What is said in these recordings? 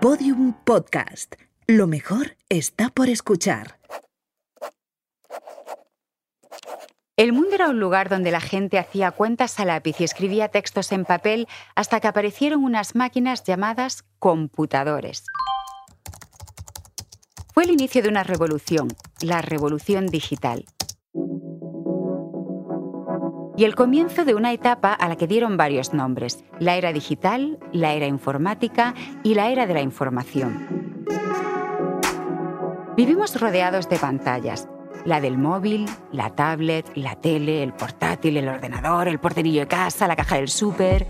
Podium Podcast. Lo mejor está por escuchar. El mundo era un lugar donde la gente hacía cuentas a lápiz y escribía textos en papel hasta que aparecieron unas máquinas llamadas computadores. Fue el inicio de una revolución, la revolución digital. Y el comienzo de una etapa a la que dieron varios nombres, la era digital, la era informática y la era de la información. Vivimos rodeados de pantallas, la del móvil, la tablet, la tele, el portátil, el ordenador, el porterillo de casa, la caja del súper.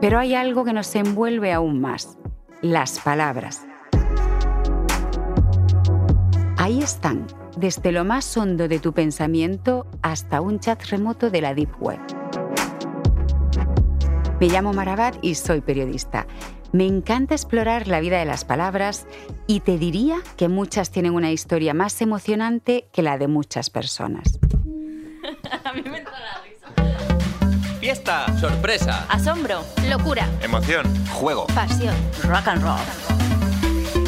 Pero hay algo que nos envuelve aún más, las palabras. Ahí están, desde lo más hondo de tu pensamiento hasta un chat remoto de la Deep Web. Me llamo Marabat y soy periodista. Me encanta explorar la vida de las palabras y te diría que muchas tienen una historia más emocionante que la de muchas personas. A mí me entra la risa. Fiesta, sorpresa, Asombro, locura, emoción, juego. pasión, rock and roll.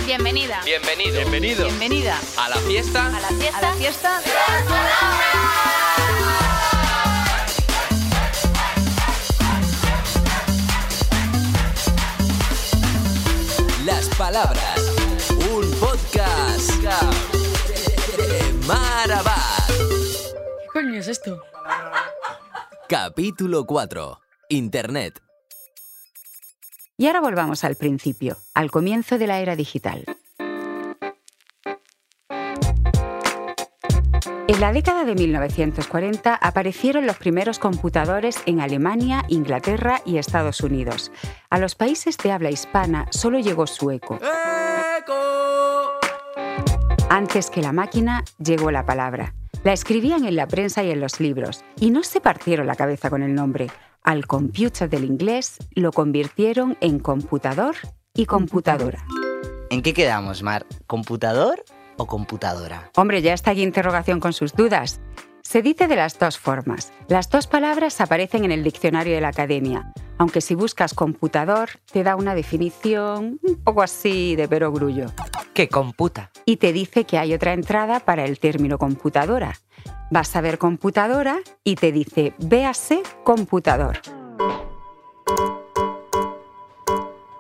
Bienvenida. Bienvenido. Bienvenido Bienvenida a la fiesta. a la fiesta. A la fiesta. Las palabras. Un podcast de Marabat. ¿Qué coño es esto? Capítulo 4. Internet. Y ahora volvamos al principio, al comienzo de la era digital. En la década de 1940 aparecieron los primeros computadores en Alemania, Inglaterra y Estados Unidos. A los países de habla hispana solo llegó su eco. Antes que la máquina, llegó la palabra. La escribían en la prensa y en los libros, y no se partieron la cabeza con el nombre. Al computer del inglés lo convirtieron en computador y computadora. ¿En qué quedamos, Mar? ¿Computador o computadora? Hombre, ya está aquí interrogación con sus dudas. Se dice de las dos formas. Las dos palabras aparecen en el diccionario de la academia, aunque si buscas computador te da una definición un poco así de perogrullo. que computa. Y te dice que hay otra entrada para el término computadora. Vas a ver computadora y te dice véase computador.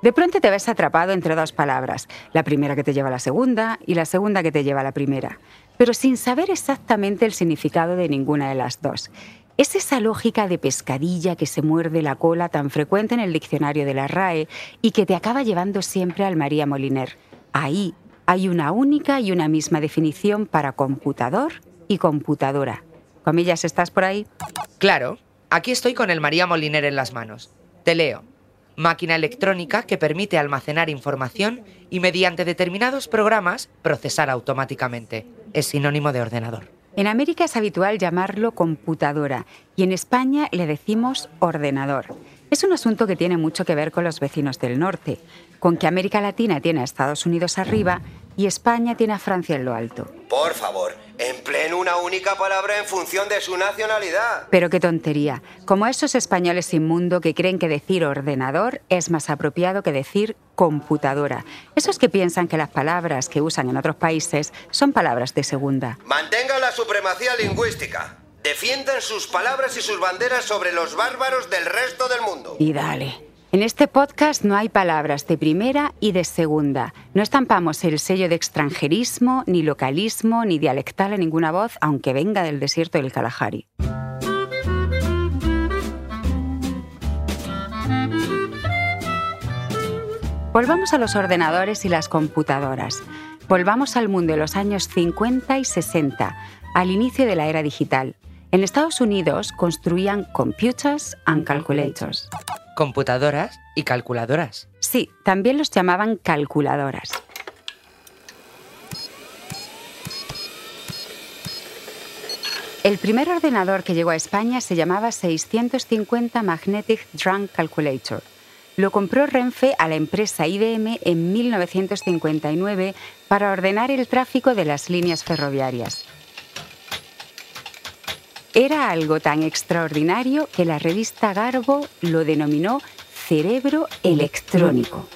De pronto te ves atrapado entre dos palabras, la primera que te lleva a la segunda y la segunda que te lleva a la primera, pero sin saber exactamente el significado de ninguna de las dos. Es esa lógica de pescadilla que se muerde la cola tan frecuente en el diccionario de la RAE y que te acaba llevando siempre al María Moliner. Ahí hay una única y una misma definición para computador y computadora. Comillas, ¿estás por ahí? Claro, aquí estoy con el María Moliner en las manos. Te leo. Máquina electrónica que permite almacenar información y mediante determinados programas procesar automáticamente. Es sinónimo de ordenador. En América es habitual llamarlo computadora y en España le decimos ordenador. Es un asunto que tiene mucho que ver con los vecinos del norte, con que América Latina tiene a Estados Unidos arriba y España tiene a Francia en lo alto. Por favor, empleen una única palabra en función de su nacionalidad. Pero qué tontería, como esos españoles inmundo que creen que decir ordenador es más apropiado que decir computadora. Esos que piensan que las palabras que usan en otros países son palabras de segunda. Mantengan la supremacía lingüística. Defiendan sus palabras y sus banderas sobre los bárbaros del resto del mundo. Y dale. En este podcast no hay palabras de primera y de segunda. No estampamos el sello de extranjerismo, ni localismo, ni dialectal a ninguna voz, aunque venga del desierto del Kalahari. Volvamos a los ordenadores y las computadoras. Volvamos al mundo de los años 50 y 60, al inicio de la era digital. En Estados Unidos construían computers and calculators. Computadoras y calculadoras. Sí, también los llamaban calculadoras. El primer ordenador que llegó a España se llamaba 650 Magnetic Drum Calculator. Lo compró Renfe a la empresa IBM en 1959 para ordenar el tráfico de las líneas ferroviarias. Era algo tan extraordinario que la revista Garbo lo denominó cerebro electrónico.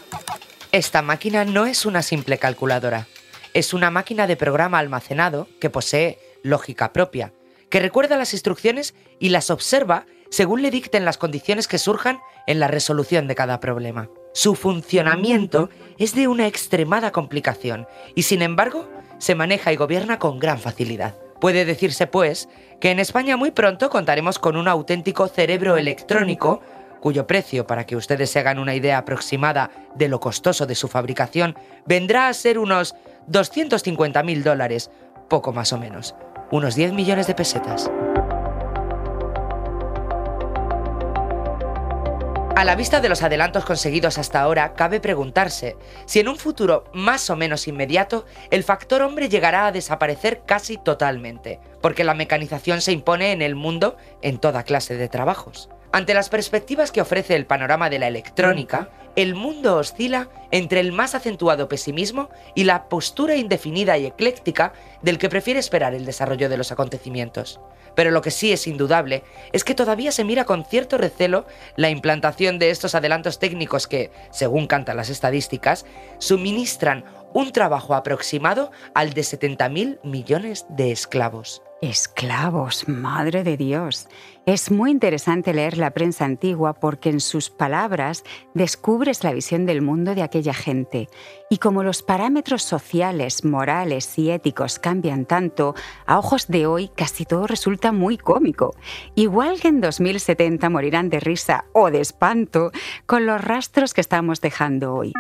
Esta máquina no es una simple calculadora. Es una máquina de programa almacenado que posee lógica propia, que recuerda las instrucciones y las observa según le dicten las condiciones que surjan en la resolución de cada problema. Su funcionamiento es de una extremada complicación y sin embargo se maneja y gobierna con gran facilidad. Puede decirse, pues, que en España muy pronto contaremos con un auténtico cerebro electrónico cuyo precio, para que ustedes se hagan una idea aproximada de lo costoso de su fabricación, vendrá a ser unos 250.000 dólares, poco más o menos, unos 10 millones de pesetas. A la vista de los adelantos conseguidos hasta ahora, cabe preguntarse si en un futuro más o menos inmediato el factor hombre llegará a desaparecer casi totalmente, porque la mecanización se impone en el mundo en toda clase de trabajos. Ante las perspectivas que ofrece el panorama de la electrónica, el mundo oscila entre el más acentuado pesimismo y la postura indefinida y ecléctica del que prefiere esperar el desarrollo de los acontecimientos. Pero lo que sí es indudable es que todavía se mira con cierto recelo la implantación de estos adelantos técnicos que, según cantan las estadísticas, suministran un trabajo aproximado al de 70.000 millones de esclavos. Esclavos, madre de Dios. Es muy interesante leer la prensa antigua porque en sus palabras descubres la visión del mundo de aquella gente. Y como los parámetros sociales, morales y éticos cambian tanto, a ojos de hoy casi todo resulta muy cómico. Igual que en 2070 morirán de risa o de espanto con los rastros que estamos dejando hoy.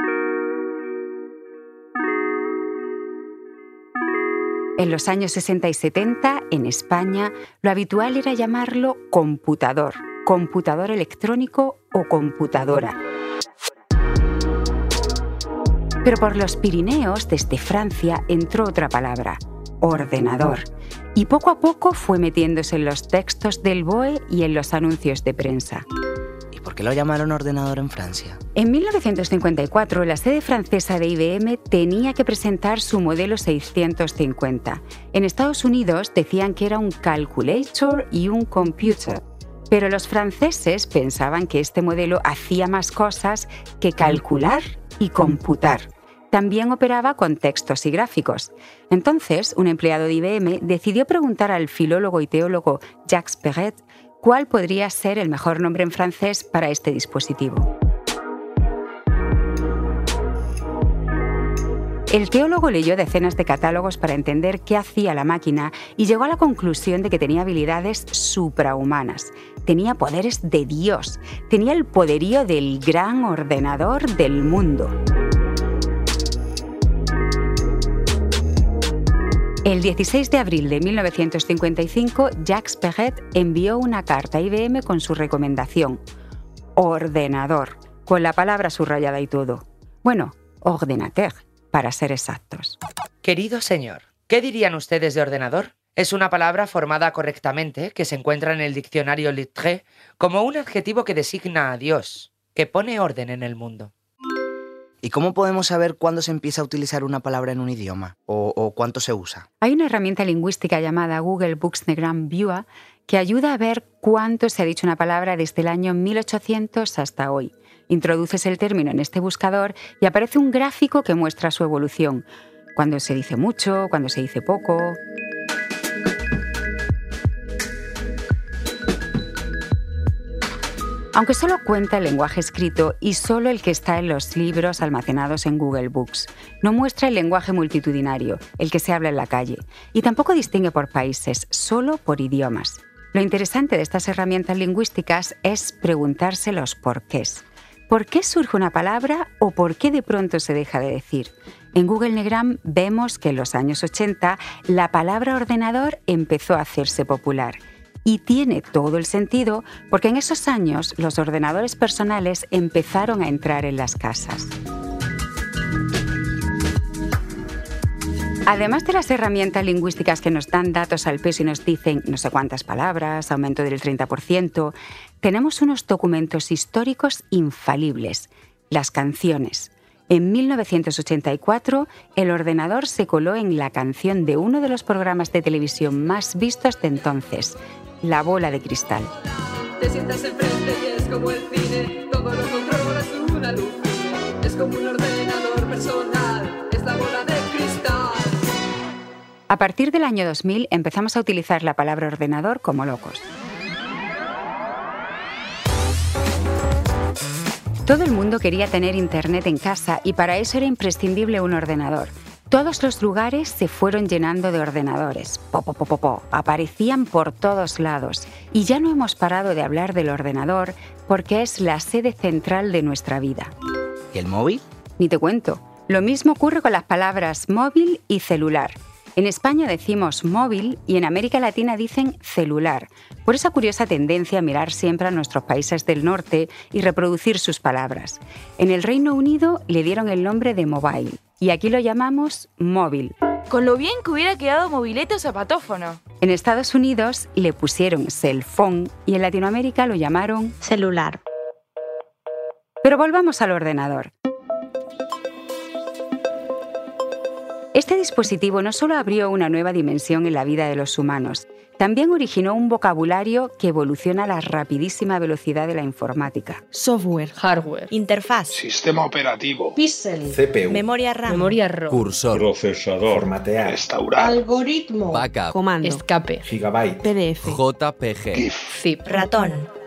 En los años 60 y 70, en España, lo habitual era llamarlo computador, computador electrónico o computadora. Pero por los Pirineos, desde Francia, entró otra palabra, ordenador, y poco a poco fue metiéndose en los textos del BOE y en los anuncios de prensa. ¿Por qué lo llamaron ordenador en Francia? En 1954, la sede francesa de IBM tenía que presentar su modelo 650. En Estados Unidos decían que era un calculator y un computer. Pero los franceses pensaban que este modelo hacía más cosas que calcular y computar. También operaba con textos y gráficos. Entonces, un empleado de IBM decidió preguntar al filólogo y teólogo Jacques Perret cuál podría ser el mejor nombre en francés para este dispositivo. El teólogo leyó decenas de catálogos para entender qué hacía la máquina y llegó a la conclusión de que tenía habilidades suprahumanas, tenía poderes de Dios, tenía el poderío del gran ordenador del mundo. El 16 de abril de 1955, Jacques Perret envió una carta a IBM con su recomendación, ordenador, con la palabra subrayada y todo. Bueno, ordinateur, para ser exactos. Querido señor, ¿qué dirían ustedes de ordenador? Es una palabra formada correctamente que se encuentra en el diccionario Littré como un adjetivo que designa a Dios, que pone orden en el mundo. ¿Y cómo podemos saber cuándo se empieza a utilizar una palabra en un idioma o, cuánto se usa? Hay una herramienta lingüística llamada Google Booksnegram Viewer que ayuda a ver cuánto se ha dicho una palabra desde el año 1800 hasta hoy. Introduces el término en este buscador y aparece un gráfico que muestra su evolución. Cuando se dice mucho, cuando se dice poco. Aunque solo cuenta el lenguaje escrito y solo el que está en los libros almacenados en Google Books. No muestra el lenguaje multitudinario, el que se habla en la calle, y tampoco distingue por países, solo por idiomas. Lo interesante de estas herramientas lingüísticas es preguntarse los porqués. ¿Por qué surge una palabra o por qué de pronto se deja de decir? En Google Negram vemos que en los años 80 la palabra ordenador empezó a hacerse popular y tiene todo el sentido porque en esos años los ordenadores personales empezaron a entrar en las casas. Además de las herramientas lingüísticas que nos dan datos al peso y nos dicen no sé cuántas palabras, aumento del 30%, tenemos unos documentos históricos infalibles, las canciones. En 1984, el ordenador se coló en la canción de uno de los programas de televisión más vistos de entonces, la bola de cristal. Te sientas enfrente y es como el cine, todo lo controlas una luz. Es como un ordenador personal es la bola de cristal. A partir del año 2000 empezamos a utilizar la palabra ordenador como locos. Todo el mundo quería tener internet en casa y para eso era imprescindible un ordenador. Todos los lugares se fueron llenando de ordenadores. Po, po. Aparecían por todos lados. Y ya no hemos parado de hablar del ordenador porque es la sede central de nuestra vida. ¿Y el móvil? Ni te cuento. Lo mismo ocurre con las palabras móvil y celular. En España decimos móvil y en América Latina dicen celular, por esa curiosa tendencia a mirar siempre a nuestros países del norte y reproducir sus palabras. En el Reino Unido le dieron el nombre de mobile y aquí lo llamamos móvil. Con lo bien que hubiera quedado mobilete o zapatófono. En Estados Unidos le pusieron cell phone y en Latinoamérica lo llamaron celular. Pero volvamos al ordenador. Dispositivo no solo abrió una nueva dimensión en la vida de los humanos, también originó un vocabulario que evoluciona a la rapidísima velocidad de la informática. Software, hardware, interfaz, sistema operativo, píxel, CPU, memoria RAM, memoria ROM, Cursor, procesador, formatear, restaurar, algoritmo, backup, comando, escape, gigabyte, PDF, JPG, zip, ratón.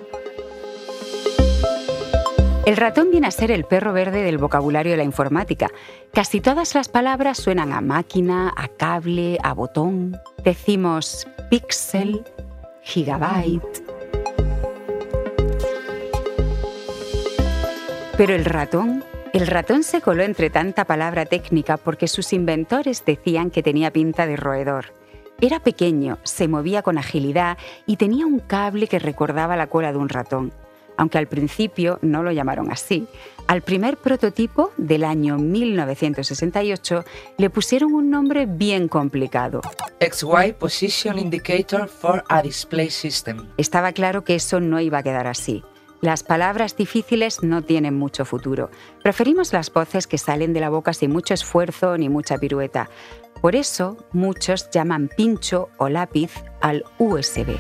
El ratón viene a ser el perro verde del vocabulario de la informática. Casi todas las palabras suenan a máquina, a cable, a botón. Decimos píxel, gigabyte. Pero el ratón, el ratón se coló entre tanta palabra técnica porque sus inventores decían que tenía pinta de roedor. Era pequeño, se movía con agilidad y tenía un cable que recordaba la cola de un ratón aunque al principio no lo llamaron así. Al primer prototipo del año 1968 le pusieron un nombre bien complicado. XY Position Indicator for a Display System. Estaba claro que eso no iba a quedar así. Las palabras difíciles no tienen mucho futuro. Preferimos las voces que salen de la boca sin mucho esfuerzo ni mucha pirueta. Por eso muchos llaman pincho o lápiz al USB.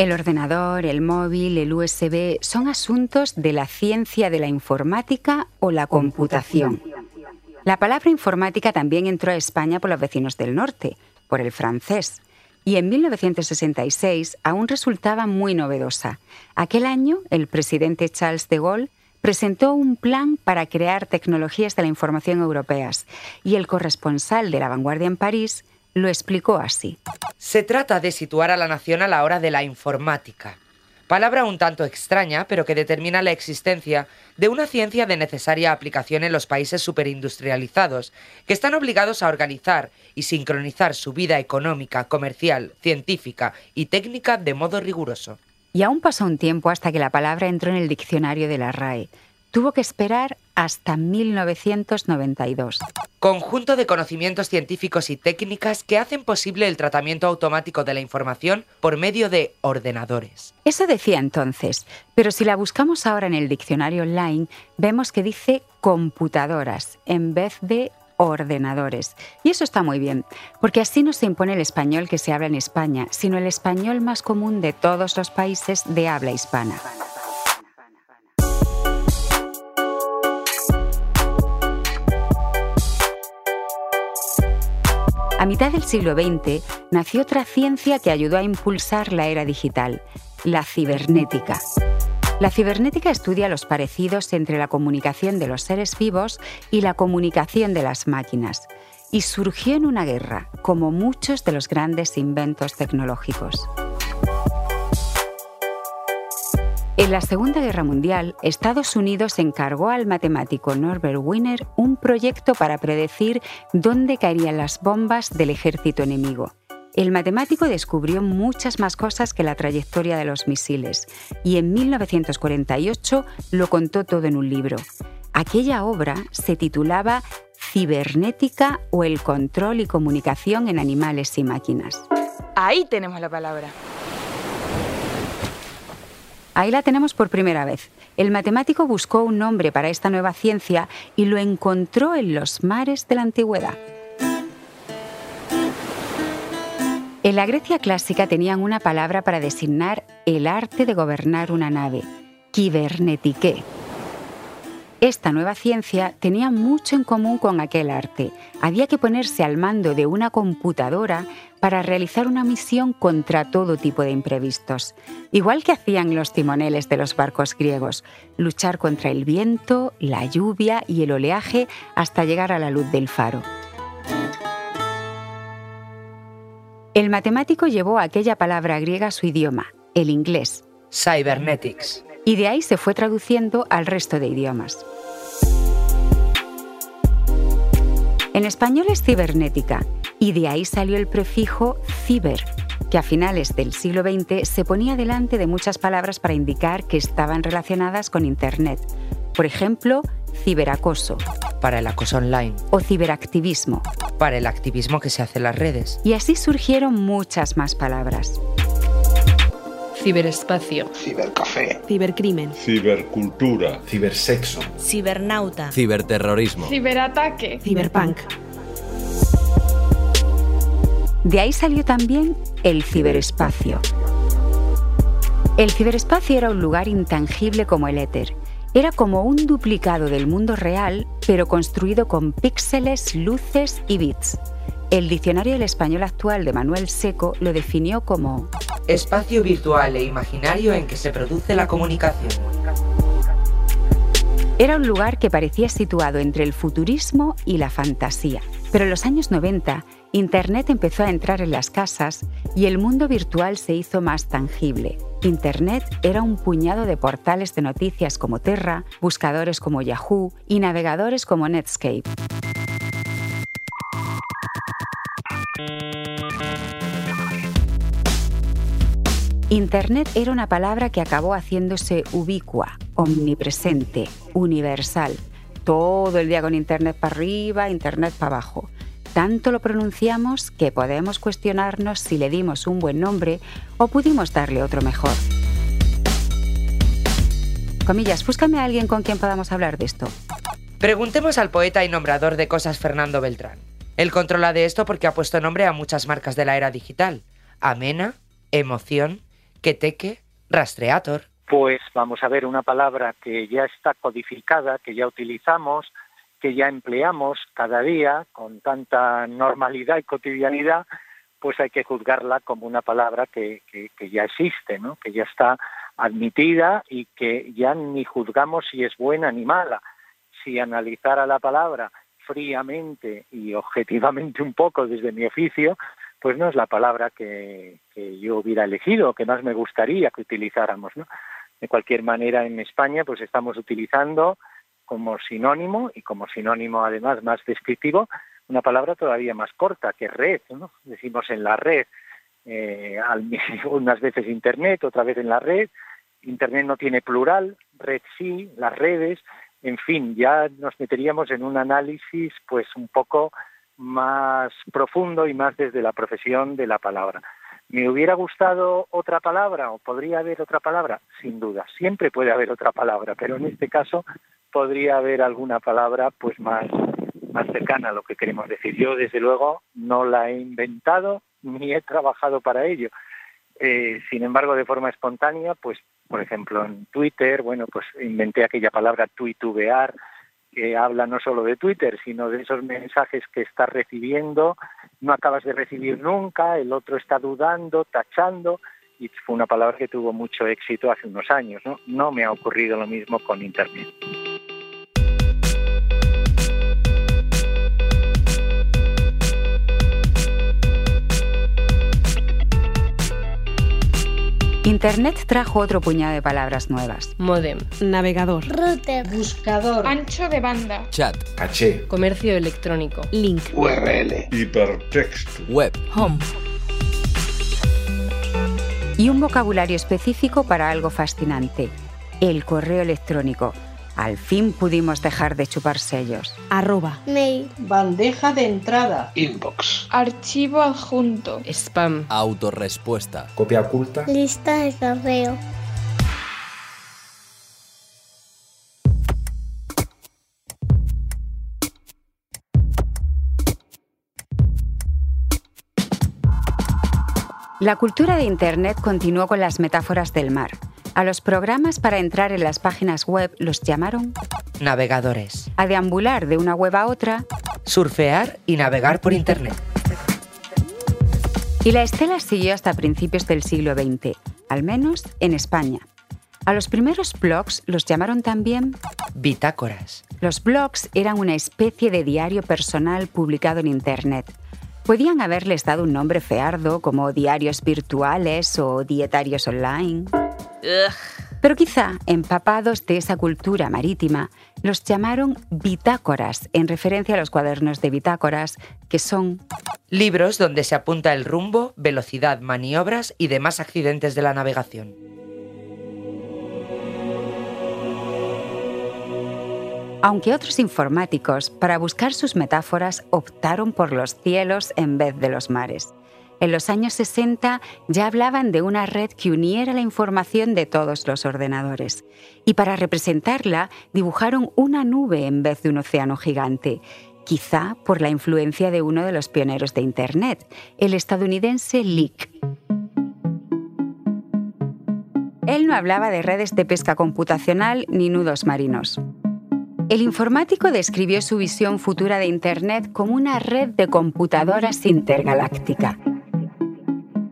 El ordenador, el móvil, el USB son asuntos de la ciencia de la informática o la computación. La palabra informática también entró a España por los vecinos del norte, por el francés, y en 1966 aún resultaba muy novedosa. Aquel año, el presidente Charles de Gaulle presentó un plan para crear tecnologías de la información europeas, y el corresponsal de la vanguardia en París lo explicó así. Se trata de situar a la nación a la hora de la informática. Palabra un tanto extraña, pero que determina la existencia de una ciencia de necesaria aplicación en los países superindustrializados, que están obligados a organizar y sincronizar su vida económica, comercial, científica y técnica de modo riguroso. Y aún pasó un tiempo hasta que la palabra entró en el diccionario de la RAE. Tuvo que esperar hasta 1992. Conjunto de conocimientos científicos y técnicas que hacen posible el tratamiento automático de la información por medio de ordenadores. Eso decía entonces, pero si la buscamos ahora en el diccionario online, vemos que dice computadoras en vez de ordenadores. Y eso está muy bien, porque así no se impone el español que se habla en España, sino el español más común de todos los países de habla hispana. Mitad del siglo XX nació otra ciencia que ayudó a impulsar la era digital, la cibernética. La cibernética estudia los parecidos entre la comunicación de los seres vivos y la comunicación de las máquinas, y surgió en una guerra, como muchos de los grandes inventos tecnológicos. En la Segunda Guerra Mundial, Estados Unidos encargó al matemático Norbert Wiener un proyecto para predecir dónde caerían las bombas del ejército enemigo. El matemático descubrió muchas más cosas que la trayectoria de los misiles y en 1948 lo contó todo en un libro. Aquella obra se titulaba Cibernética o el control y comunicación en animales y máquinas. Ahí tenemos la palabra. Ahí la tenemos por primera vez. El matemático buscó un nombre para esta nueva ciencia y lo encontró en los mares de la antigüedad. En la Grecia clásica tenían una palabra para designar el arte de gobernar una nave, kibernetike. Esta nueva ciencia tenía mucho en común con aquel arte. Había que ponerse al mando de una computadora para realizar una misión contra todo tipo de imprevistos, igual que hacían los timoneles de los barcos griegos, luchar contra el viento, la lluvia y el oleaje hasta llegar a la luz del faro. El matemático llevó aquella palabra griega a su idioma, el inglés. Cybernetics. Y de ahí se fue traduciendo al resto de idiomas. En español es cibernética y de ahí salió el prefijo ciber, que a finales del siglo XX se ponía delante de muchas palabras para indicar que estaban relacionadas con Internet. Por ejemplo, ciberacoso. Para el acoso online. O ciberactivismo. Para el activismo que se hace en las redes. Y así surgieron muchas más palabras. Ciberespacio. Cibercafé. Cibercrimen. Cibercultura. Cibersexo. Cibernauta. Ciberterrorismo. Ciberataque. Ciberpunk. De ahí salió también el ciberespacio. El ciberespacio era un lugar intangible como el éter. Era como un duplicado del mundo real, pero construido con píxeles, luces y bits. El diccionario del español actual de Manuel Seco lo definió como espacio virtual e imaginario en que se produce la comunicación. Era un lugar que parecía situado entre el futurismo y la fantasía. Pero en los años 90, Internet empezó a entrar en las casas y el mundo virtual se hizo más tangible. Internet era un puñado de portales de noticias como Terra, buscadores como Yahoo y navegadores como Netscape. Internet era una palabra que acabó haciéndose ubicua, omnipresente, universal. Todo el día con Internet para arriba, Internet para abajo. Tanto lo pronunciamos que podemos cuestionarnos si le dimos un buen nombre o pudimos darle otro mejor. Comillas, búscame a alguien con quien podamos hablar de esto. Preguntemos al poeta y nombrador de cosas Fernando Beltrán. Él controla de esto porque ha puesto nombre a muchas marcas de la era digital. Amena, Emoción, Queteque, Rastreator. Pues vamos a ver una palabra que ya está codificada, que ya utilizamos, que ya empleamos cada día con tanta normalidad y cotidianidad, pues hay que juzgarla como una palabra que, ya existe, ¿no? que ya está admitida y que ya ni juzgamos si es buena ni mala. Si analizara la palabra fríamente y objetivamente un poco desde mi oficio, pues no es la palabra que, que yo hubiera elegido, que más me gustaría que utilizáramos. ¿no? De cualquier manera, en España, pues estamos utilizando como sinónimo y como sinónimo además más descriptivo una palabra todavía más corta que red, ¿no? Decimos en la red, eh, unas veces internet, otra vez en la red. Internet no tiene plural, red sí, las redes, en fin, ya nos meteríamos en un análisis pues un poco más profundo y más desde la profesión de la palabra. ¿Me hubiera gustado otra palabra o podría haber otra palabra? Sin duda, siempre puede haber otra palabra, pero en este caso podría haber alguna palabra pues más, más cercana a lo que queremos decir. Yo, desde luego, no la he inventado ni he trabajado para ello. Eh, sin embargo, de forma espontánea, pues, por ejemplo, en Twitter, bueno, pues inventé aquella palabra tuitubear, que habla no solo de Twitter, sino de esos mensajes que estás recibiendo, no acabas de recibir nunca, el otro está dudando, tachando, y fue una palabra que tuvo mucho éxito hace unos años, ¿no? No me ha ocurrido lo mismo con Internet. Internet trajo otro puñado de palabras nuevas. Modem. Navegador. Router. Buscador. Ancho de banda. Chat. Caché. Comercio electrónico. Link. URL. Hipertexto. Web. Home. Y un vocabulario específico para algo fascinante, el correo electrónico. Al fin pudimos dejar de chupar sellos. Arroba. Mail. Bandeja de entrada. Inbox. Archivo adjunto. Spam. Autorrespuesta. Copia oculta. Lista de correo. La cultura de Internet continuó con las metáforas del mar. A los programas para entrar en las páginas web los llamaron Navegadores. a deambular de una web a otra Surfear y navegar por Internet. y la estela siguió hasta principios del siglo XX, al menos en España. A los primeros blogs los llamaron también Bitácoras. Los blogs eran una especie de diario personal publicado en Internet. Podían haberles dado un nombre feardo como diarios virtuales o dietarios online. Pero quizá, empapados de esa cultura marítima, los llamaron bitácoras en referencia a los cuadernos de bitácoras, que son Libros donde se apunta el rumbo, velocidad, maniobras y demás accidentes de la navegación. Aunque otros informáticos, para buscar sus metáforas, optaron por los cielos en vez de los mares. En los años 60 ya hablaban de una red que uniera la información de todos los ordenadores. Y para representarla dibujaron una nube en vez de un océano gigante, quizá por la influencia de uno de los pioneros de Internet, el estadounidense Leak. Él no hablaba de redes de pesca computacional ni nudos marinos. El informático describió su visión futura de Internet como una red de computadoras intergaláctica.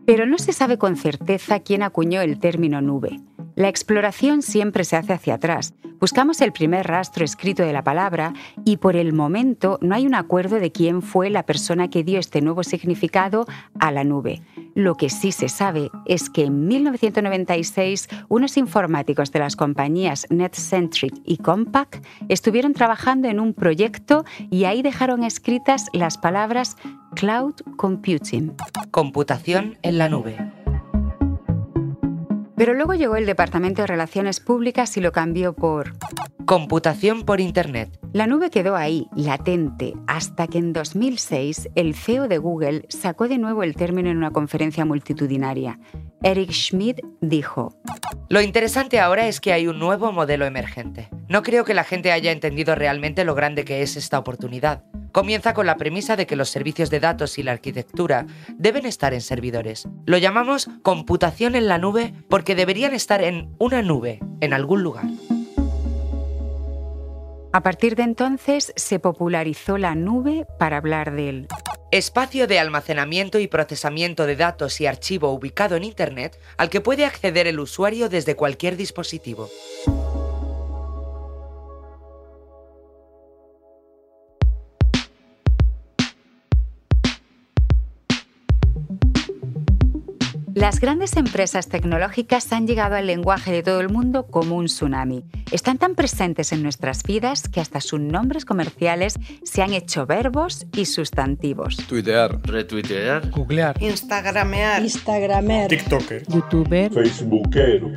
Pero no se sabe con certeza quién acuñó el término nube. La exploración siempre se hace hacia atrás. Buscamos el primer rastro escrito de la palabra y por el momento no hay un acuerdo de quién fue la persona que dio este nuevo significado a la nube. Lo que sí se sabe es que en 1996 unos informáticos de las compañías NetCentric y Compaq estuvieron trabajando en un proyecto y ahí dejaron escritas las palabras Cloud Computing. Computación en la nube. Pero luego llegó el Departamento de Relaciones Públicas y lo cambió por... Computación por Internet. La nube quedó ahí, latente, hasta que en 2006 el CEO de Google sacó de nuevo el término en una conferencia multitudinaria. Eric Schmidt dijo, Lo interesante ahora es que hay un nuevo modelo emergente. No creo que la gente haya entendido realmente lo grande que es esta oportunidad. Comienza con la premisa de que los servicios de datos y la arquitectura deben estar en servidores. Lo llamamos computación en la nube porque deberían estar en una nube, en algún lugar. A partir de entonces se popularizó la nube para hablar del Espacio de almacenamiento y procesamiento de datos y archivo ubicado en Internet al que puede acceder el usuario desde cualquier dispositivo. Las grandes empresas tecnológicas han llegado al lenguaje de todo el mundo como un tsunami. Están tan presentes en nuestras vidas que hasta sus nombres comerciales se han hecho verbos y sustantivos. Tuitear. Retuitear. Googlear. Instagramear. Instagramer. TikToker. Youtuber. Facebookero.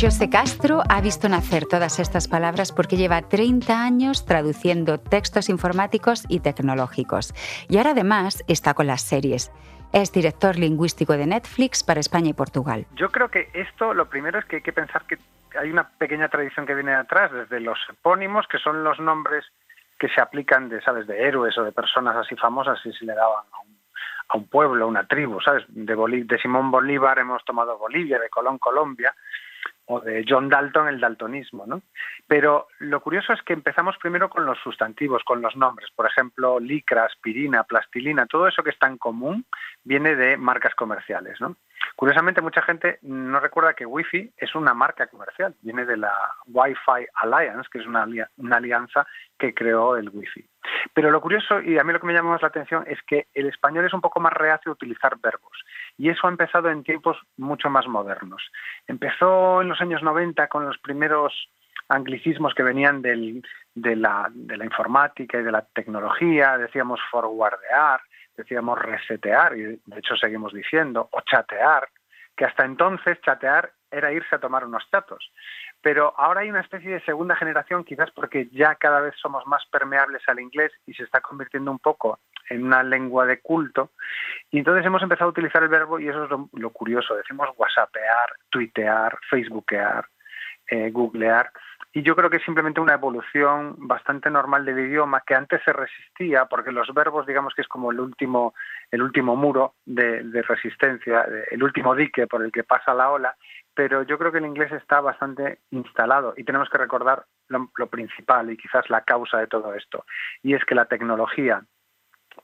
José Castro ha visto nacer todas estas palabras porque lleva 30 años traduciendo textos informáticos y tecnológicos. Y ahora además está con las series. Es director lingüístico de Netflix para España y Portugal. Yo creo que esto lo primero es que hay que pensar que hay una pequeña tradición que viene de atrás, desde los epónimos, que son los nombres que se aplican de, ¿sabes?, de héroes o de personas así famosas y se le daban a un, pueblo, a una tribu, ¿sabes? De, de Simón Bolívar hemos tomado Bolivia, de Colón Colombia, o de John Dalton el daltonismo, ¿no? Pero lo curioso es que empezamos primero con los sustantivos, con los nombres. Por ejemplo, licra, aspirina, plastilina, todo eso que está en común viene de marcas comerciales, ¿no? Curiosamente, mucha gente no recuerda que Wi-Fi es una marca comercial, viene de la Wi-Fi Alliance, que es una, una alianza que creó el Wi-Fi. Pero lo curioso, y a mí lo que me llama más la atención, es que el español es un poco más reacio a utilizar verbos. Y eso ha empezado en tiempos mucho más modernos. Empezó en los años 90 con los primeros anglicismos que venían de, la, de la informática y de la tecnología, decíamos forwardear, decíamos resetear, y de hecho seguimos diciendo, o chatear, que hasta entonces chatear era irse a tomar unos chatos. Pero ahora hay una especie de segunda generación, quizás porque ya cada vez somos más permeables al inglés y se está convirtiendo un poco en una lengua de culto. Y entonces hemos empezado a utilizar el verbo y eso es lo, curioso. Decimos whatsappear, tuitear, facebookear, eh, googlear. Y yo creo que es simplemente una evolución bastante normal del idioma que antes se resistía porque los verbos digamos que es como el último el último muro de, resistencia el último dique por el que pasa la ola. Pero yo creo que el inglés está bastante instalado y tenemos que recordar lo, lo principal y quizás la causa de todo esto. Y es que la tecnología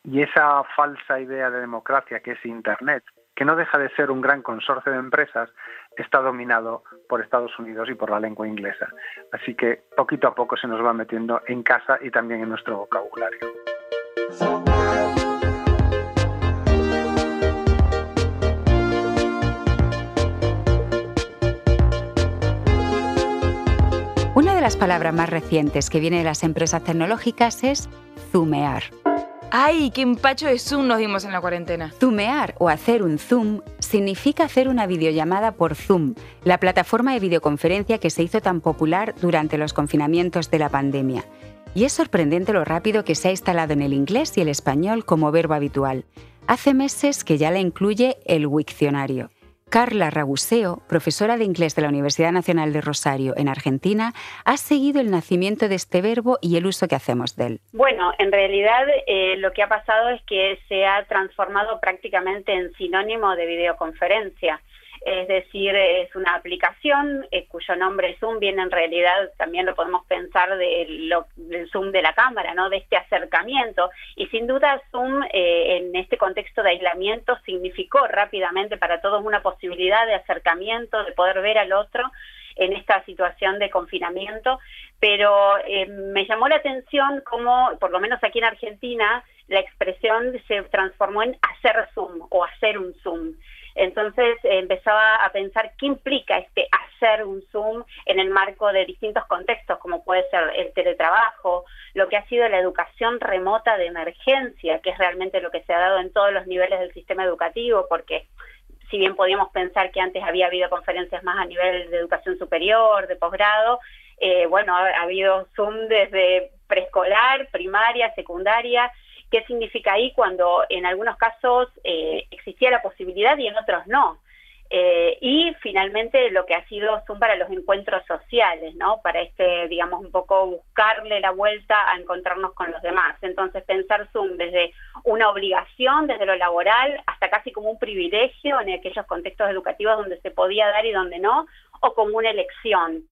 y esa falsa idea de democracia que es Internet que no deja de ser un gran consorcio de empresas, está dominado por Estados Unidos y por la lengua inglesa. Así que poquito a poco se nos va metiendo en casa y también en nuestro vocabulario. Una de las palabras más recientes que viene de las empresas tecnológicas es zoomear. ¡Ay, qué empacho de Zoom nos dimos en la cuarentena! Zoomear o hacer un Zoom significa hacer una videollamada por Zoom, la plataforma de videoconferencia que se hizo tan popular durante los confinamientos de la pandemia. Y es sorprendente lo rápido que se ha instalado en el inglés y el español como verbo habitual. Hace meses que ya la incluye el Wikcionario. Carla Raguseo, profesora de inglés de la Universidad Nacional de Rosario en Argentina, ha seguido el nacimiento de este verbo y el uso que hacemos de él. Bueno, en realidad eh, lo que ha pasado es que se ha transformado prácticamente en sinónimo de videoconferencia es decir, es una aplicación eh, cuyo nombre Zoom viene en realidad, también lo podemos pensar de lo, del Zoom de la cámara, ¿no? de este acercamiento. Y sin duda Zoom eh, en este contexto de aislamiento significó rápidamente para todos una posibilidad de acercamiento, de poder ver al otro en esta situación de confinamiento, pero eh, me llamó la atención cómo, por lo menos aquí en Argentina, la expresión se transformó en hacer Zoom o hacer un Zoom. Entonces empezaba a pensar qué implica este hacer un Zoom en el marco de distintos contextos, como puede ser el teletrabajo, lo que ha sido la educación remota de emergencia, que es realmente lo que se ha dado en todos los niveles del sistema educativo, porque si bien podíamos pensar que antes había habido conferencias más a nivel de educación superior, de posgrado, eh, bueno, ha habido Zoom desde preescolar, primaria, secundaria, qué significa ahí cuando en algunos casos eh, existía la posibilidad y en otros no. Eh, y finalmente lo que ha sido Zoom para los encuentros sociales, ¿no? Para este, digamos, un poco buscarle la vuelta a encontrarnos con los demás. Entonces pensar Zoom desde una obligación, desde lo laboral, hasta casi como un privilegio en aquellos contextos educativos donde se podía dar y donde no, o como una elección.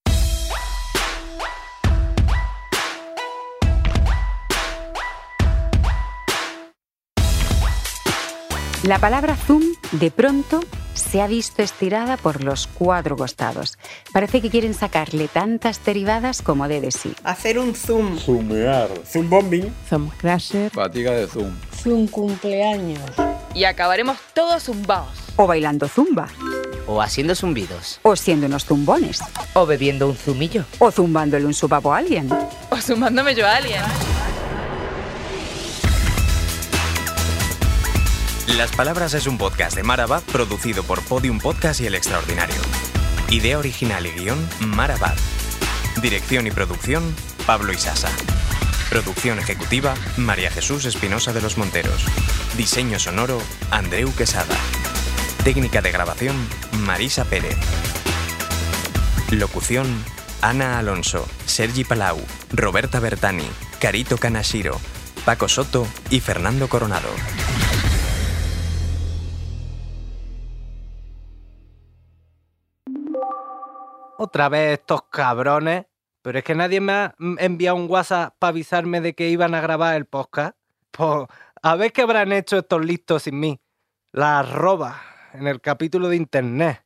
La palabra zoom de pronto se ha visto estirada por los cuatro costados. Parece que quieren sacarle tantas derivadas como de sí. Hacer un zoom. Zoomear. Zoom bombing. Zoom crasher. Fatiga de zoom. Zoom cumpleaños. Y acabaremos todos zumbados. O bailando zumba. O haciendo zumbidos. O siendo unos zumbones. O bebiendo un zumillo. O zumbándole un supapo a alguien. O zumbándome yo a alguien. Las Palabras es un podcast de Marabad producido por Podium Podcast y El Extraordinario. Idea original y guion, Marabad. Dirección y producción, Pablo Isasa. Producción ejecutiva, María Jesús Espinosa de los Monteros. Diseño sonoro, Andreu Quesada. Técnica de grabación, Marisa Pérez. Locución, Ana Alonso, Sergi Palau, Roberta Bertani, Carito Kanashiro, Paco Soto y Fernando Coronado. Otra vez estos cabrones. Pero es que nadie me ha enviado un WhatsApp para avisarme de que iban a grabar el podcast. Pues a ver qué habrán hecho estos listos sin mí. La arroba en el capítulo de internet.